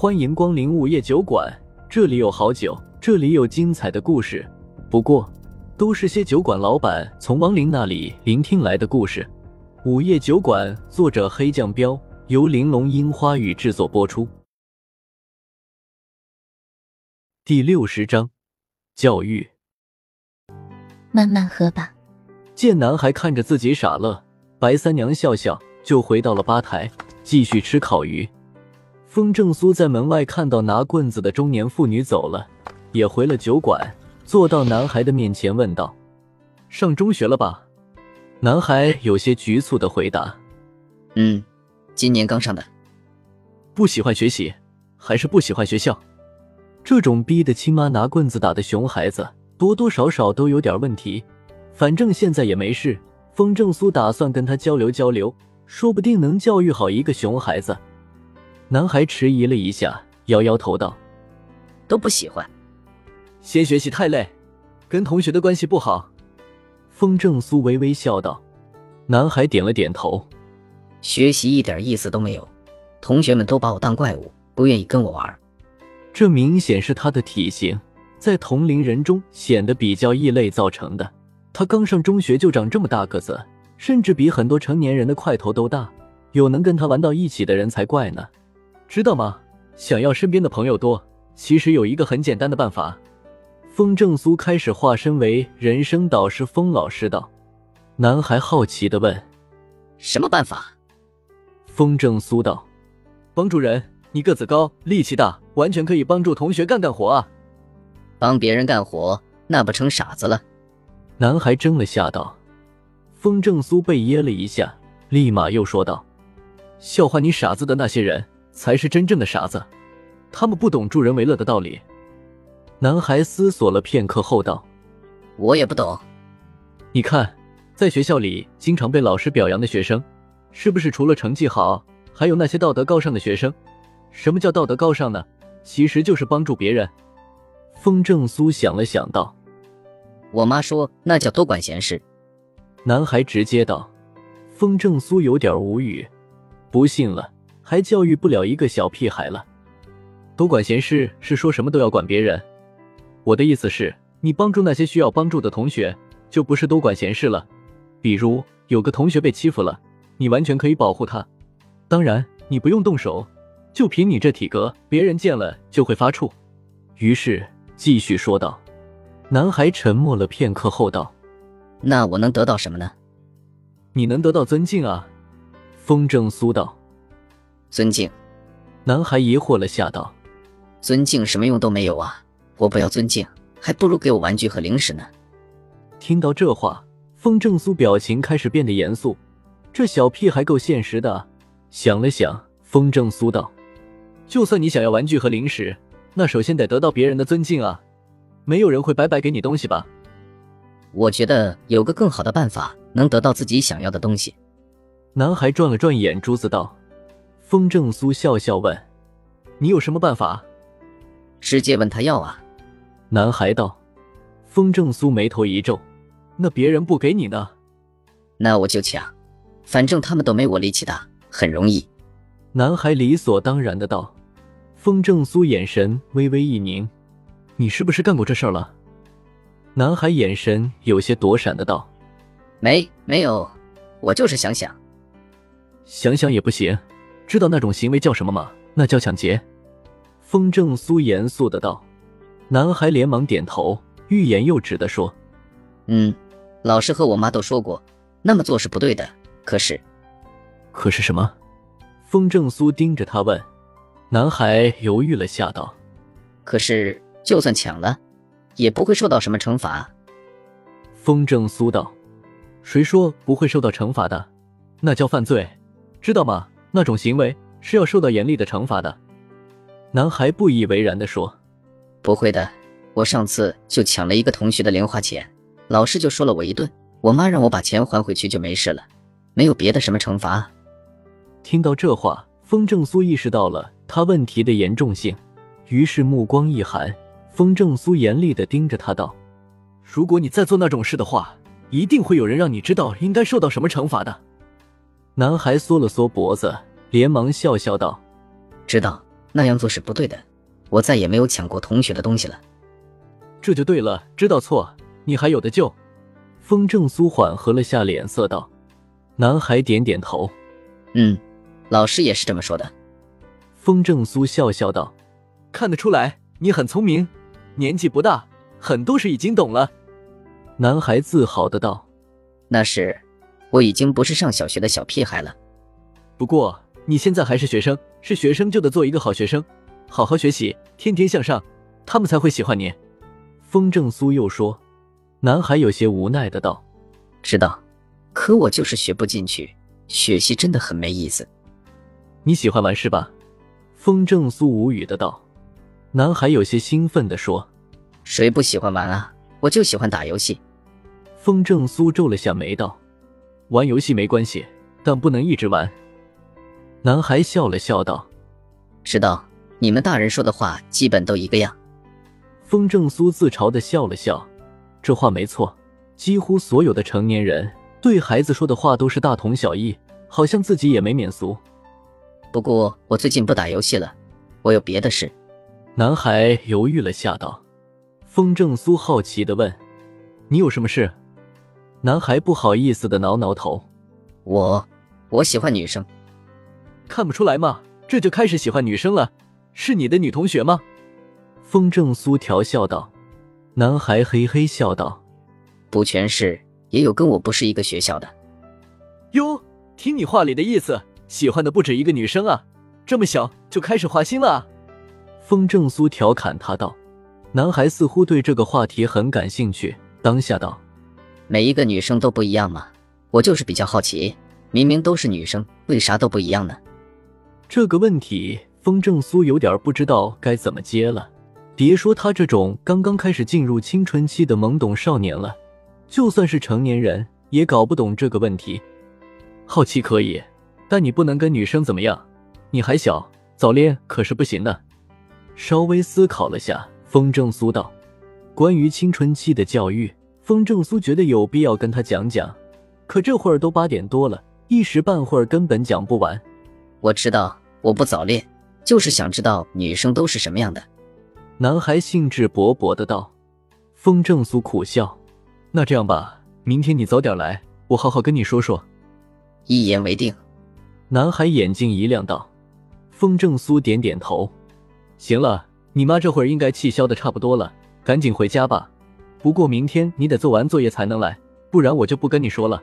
欢迎光临午夜酒馆，这里有好酒，这里有精彩的故事。不过，都是些酒馆老板从亡灵那里聆听来的故事。午夜酒馆，作者黑酱标，由玲珑樱花雨制作播出。第六十章，教育。慢慢喝吧。见男孩看着自己傻乐，白三娘笑笑，就回到了吧台，继续吃烤鱼。风正苏在门外看到拿棍子的中年妇女走了，也回了酒馆，坐到男孩的面前问道：“上中学了吧？”男孩有些局促的回答：“嗯，今年刚上的。”不喜欢学习，还是不喜欢学校？这种逼得亲妈拿棍子打的熊孩子，多多少少都有点问题。反正现在也没事，风正苏打算跟他交流交流，说不定能教育好一个熊孩子。男孩迟疑了一下，摇摇头道：“都不喜欢，先学习太累，跟同学的关系不好。”风正苏微微笑道。男孩点了点头：“学习一点意思都没有，同学们都把我当怪物，不愿意跟我玩。”这明显是他的体型在同龄人中显得比较异类造成的。他刚上中学就长这么大个子，甚至比很多成年人的块头都大，有能跟他玩到一起的人才怪呢。知道吗？想要身边的朋友多，其实有一个很简单的办法。风正苏开始化身为人生导师风老师道。男孩好奇的问：“什么办法？”风正苏道：“帮助人，你个子高，力气大，完全可以帮助同学干干活啊。帮别人干活，那不成傻子了？”男孩怔了下道。风正苏被噎了一下，立马又说道：“笑话你傻子的那些人。”才是真正的傻子，他们不懂助人为乐的道理。男孩思索了片刻后道：“我也不懂。你看，在学校里经常被老师表扬的学生，是不是除了成绩好，还有那些道德高尚的学生？什么叫道德高尚呢？其实就是帮助别人。”风正苏想了想道：“我妈说那叫多管闲事。”男孩直接道。风正苏有点无语，不信了。还教育不了一个小屁孩了，多管闲事是说什么都要管别人。我的意思是，你帮助那些需要帮助的同学，就不是多管闲事了。比如有个同学被欺负了，你完全可以保护他。当然，你不用动手，就凭你这体格，别人见了就会发怵。于是继续说道。男孩沉默了片刻后道：“那我能得到什么呢？你能得到尊敬啊。”风正苏道。尊敬，男孩疑惑了下道：“尊敬什么用都没有啊！我不要尊敬，还不如给我玩具和零食呢。”听到这话，风正苏表情开始变得严肃。这小屁孩够现实的。想了想，风正苏道：“就算你想要玩具和零食，那首先得得到别人的尊敬啊！没有人会白白给你东西吧？”我觉得有个更好的办法，能得到自己想要的东西。男孩转了转眼珠子道。风正苏笑笑问：“你有什么办法？”直接问他要啊。男孩道。风正苏眉头一皱：“那别人不给你呢？”那我就抢，反正他们都没我力气大，很容易。男孩理所当然的道。风正苏眼神微微一凝：“你是不是干过这事儿了？”男孩眼神有些躲闪的道：“没，没有，我就是想想。想想也不行。”知道那种行为叫什么吗？那叫抢劫。风正苏严肃的道。男孩连忙点头，欲言又止的说：“嗯，老师和我妈都说过，那么做是不对的。可是，可是什么？”风正苏盯着他问。男孩犹豫了下道：“可是，就算抢了，也不会受到什么惩罚。”风正苏道：“谁说不会受到惩罚的？那叫犯罪，知道吗？”那种行为是要受到严厉的惩罚的。男孩不以为然地说：“不会的，我上次就抢了一个同学的零花钱，老师就说了我一顿，我妈让我把钱还回去就没事了，没有别的什么惩罚。”听到这话，风正苏意识到了他问题的严重性，于是目光一寒。风正苏严厉地盯着他道：“如果你再做那种事的话，一定会有人让你知道应该受到什么惩罚的。”男孩缩了缩脖子，连忙笑笑道：“知道，那样做是不对的。我再也没有抢过同学的东西了。这就对了，知道错，你还有的救。风正苏缓和了下脸色，道：“男孩点点头，嗯，老师也是这么说的。”风正苏笑笑道：“看得出来，你很聪明，年纪不大，很多事已经懂了。”男孩自豪的道：“那是，我已经不是上小学的小屁孩了。不过你现在还是学生，是学生就得做一个好学生，好好学习，天天向上，他们才会喜欢你。”风正苏又说。男孩有些无奈的道：“知道，可我就是学不进去，学习真的很没意思。你喜欢玩是吧？”风正苏无语的道。男孩有些兴奋的说：“谁不喜欢玩啊？我就喜欢打游戏。”风正苏皱了下眉道：“玩游戏没关系，但不能一直玩。”男孩笑了笑道：“知道，你们大人说的话基本都一个样。”风正苏自嘲的笑了笑。这话没错，几乎所有的成年人对孩子说的话都是大同小异，好像自己也没免俗。不过我最近不打游戏了，我有别的事。男孩犹豫了下，道：“风正苏好奇的问：‘你有什么事？’男孩不好意思的挠挠头：‘我，我喜欢女生。’看不出来吗？这就开始喜欢女生了？是你的女同学吗？”风正苏调笑道。男孩嘿嘿笑道：“不全是，也有跟我不是一个学校的。”哟，听你话里的意思，喜欢的不止一个女生啊！这么小就开始花心了？风正苏调侃他道。男孩似乎对这个话题很感兴趣，当下道：“每一个女生都不一样嘛，我就是比较好奇，明明都是女生，为啥都不一样呢？”这个问题，风正苏有点不知道该怎么接了。别说他这种刚刚开始进入青春期的懵懂少年了，就算是成年人也搞不懂这个问题。好奇可以，但你不能跟女生怎么样？你还小，早恋可是不行的。稍微思考了下，风正苏道：“关于青春期的教育，风正苏觉得有必要跟他讲讲。可这会儿都八点多了，一时半会儿根本讲不完。”我知道，我不早恋，就是想知道女生都是什么样的。男孩兴致勃勃的道：“风正苏苦笑，那这样吧，明天你早点来，我好好跟你说说。”一言为定。男孩眼睛一亮道：“风正苏点点头，行了，你妈这会儿应该气消的差不多了，赶紧回家吧。不过明天你得做完作业才能来，不然我就不跟你说了。”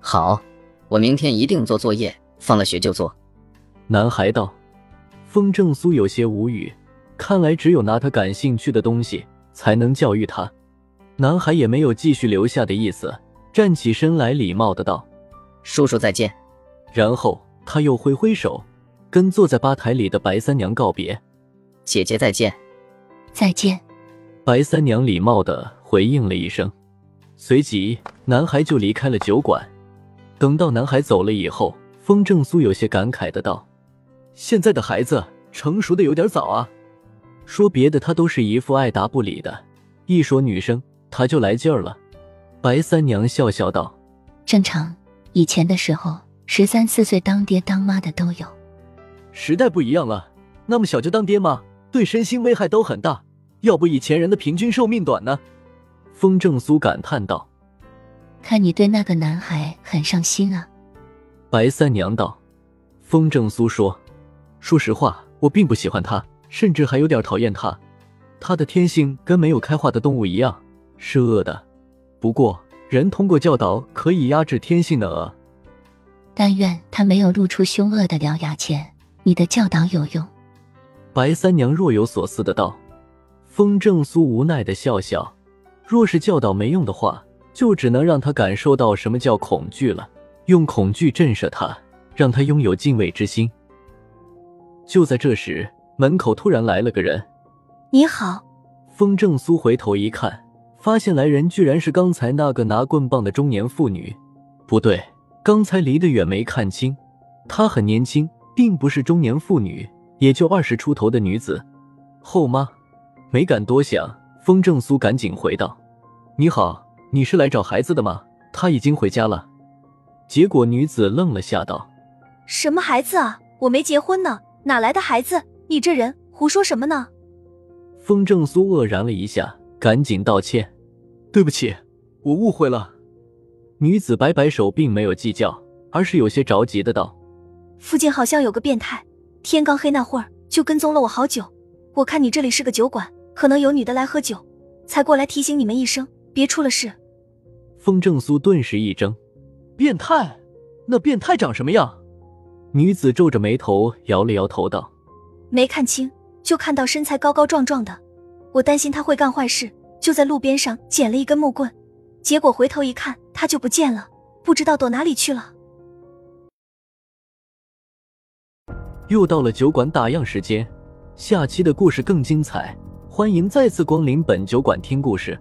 好，我明天一定做作业，放了学就做。”男孩道。风正苏有些无语。看来只有拿他感兴趣的东西才能教育他。男孩也没有继续留下的意思，站起身来，礼貌的道：“叔叔再见。”然后他又挥挥手，跟坐在吧台里的白三娘告别：“姐姐再见。”“再见。”白三娘礼貌的回应了一声，随即男孩就离开了酒馆。等到男孩走了以后，风正苏有些感慨的道：“现在的孩子成熟的有点早啊。”说别的，他都是一副爱答不理的；一说女生，他就来劲儿了。白三娘笑笑道：“正常，以前的时候，十三四岁当爹当妈的都有。时代不一样了，那么小就当爹妈，对身心危害都很大。要不以前人的平均寿命短呢？”风正苏感叹道：“看你对那个男孩很上心啊。”白三娘道：“风正苏说，说实话，我并不喜欢他。”甚至还有点讨厌他，他的天性跟没有开化的动物一样，是恶的。不过，人通过教导可以压制天性的恶。但愿他没有露出凶恶的獠牙前，你的教导有用。白三娘若有所思的道。风正苏无奈的笑笑，若是教导没用的话，就只能让他感受到什么叫恐惧了，用恐惧震慑他，让他拥有敬畏之心。就在这时。门口突然来了个人，你好。风正苏回头一看，发现来人居然是刚才那个拿棍棒的中年妇女。不对，刚才离得远没看清，她很年轻，并不是中年妇女，也就二十出头的女子。后妈，没敢多想，风正苏赶紧回道：“你好，你是来找孩子的吗？他已经回家了。”结果女子愣了下，道：“什么孩子啊？我没结婚呢，哪来的孩子？”你这人胡说什么呢？风正苏愕然了一下，赶紧道歉：“对不起，我误会了。”女子摆摆手，并没有计较，而是有些着急的道：“附近好像有个变态，天刚黑那会儿就跟踪了我好久。我看你这里是个酒馆，可能有女的来喝酒，才过来提醒你们一声，别出了事。”风正苏顿时一怔：“变态？那变态长什么样？”女子皱着眉头，摇了摇头道：“没看清，就看到身材高高壮壮的。我担心他会干坏事，就在路边上捡了一根木棍。”结果回头一看，他就不见了，不知道躲哪里去了。又到了酒馆打烊时间，下期的故事更精彩，欢迎再次光临本酒馆听故事。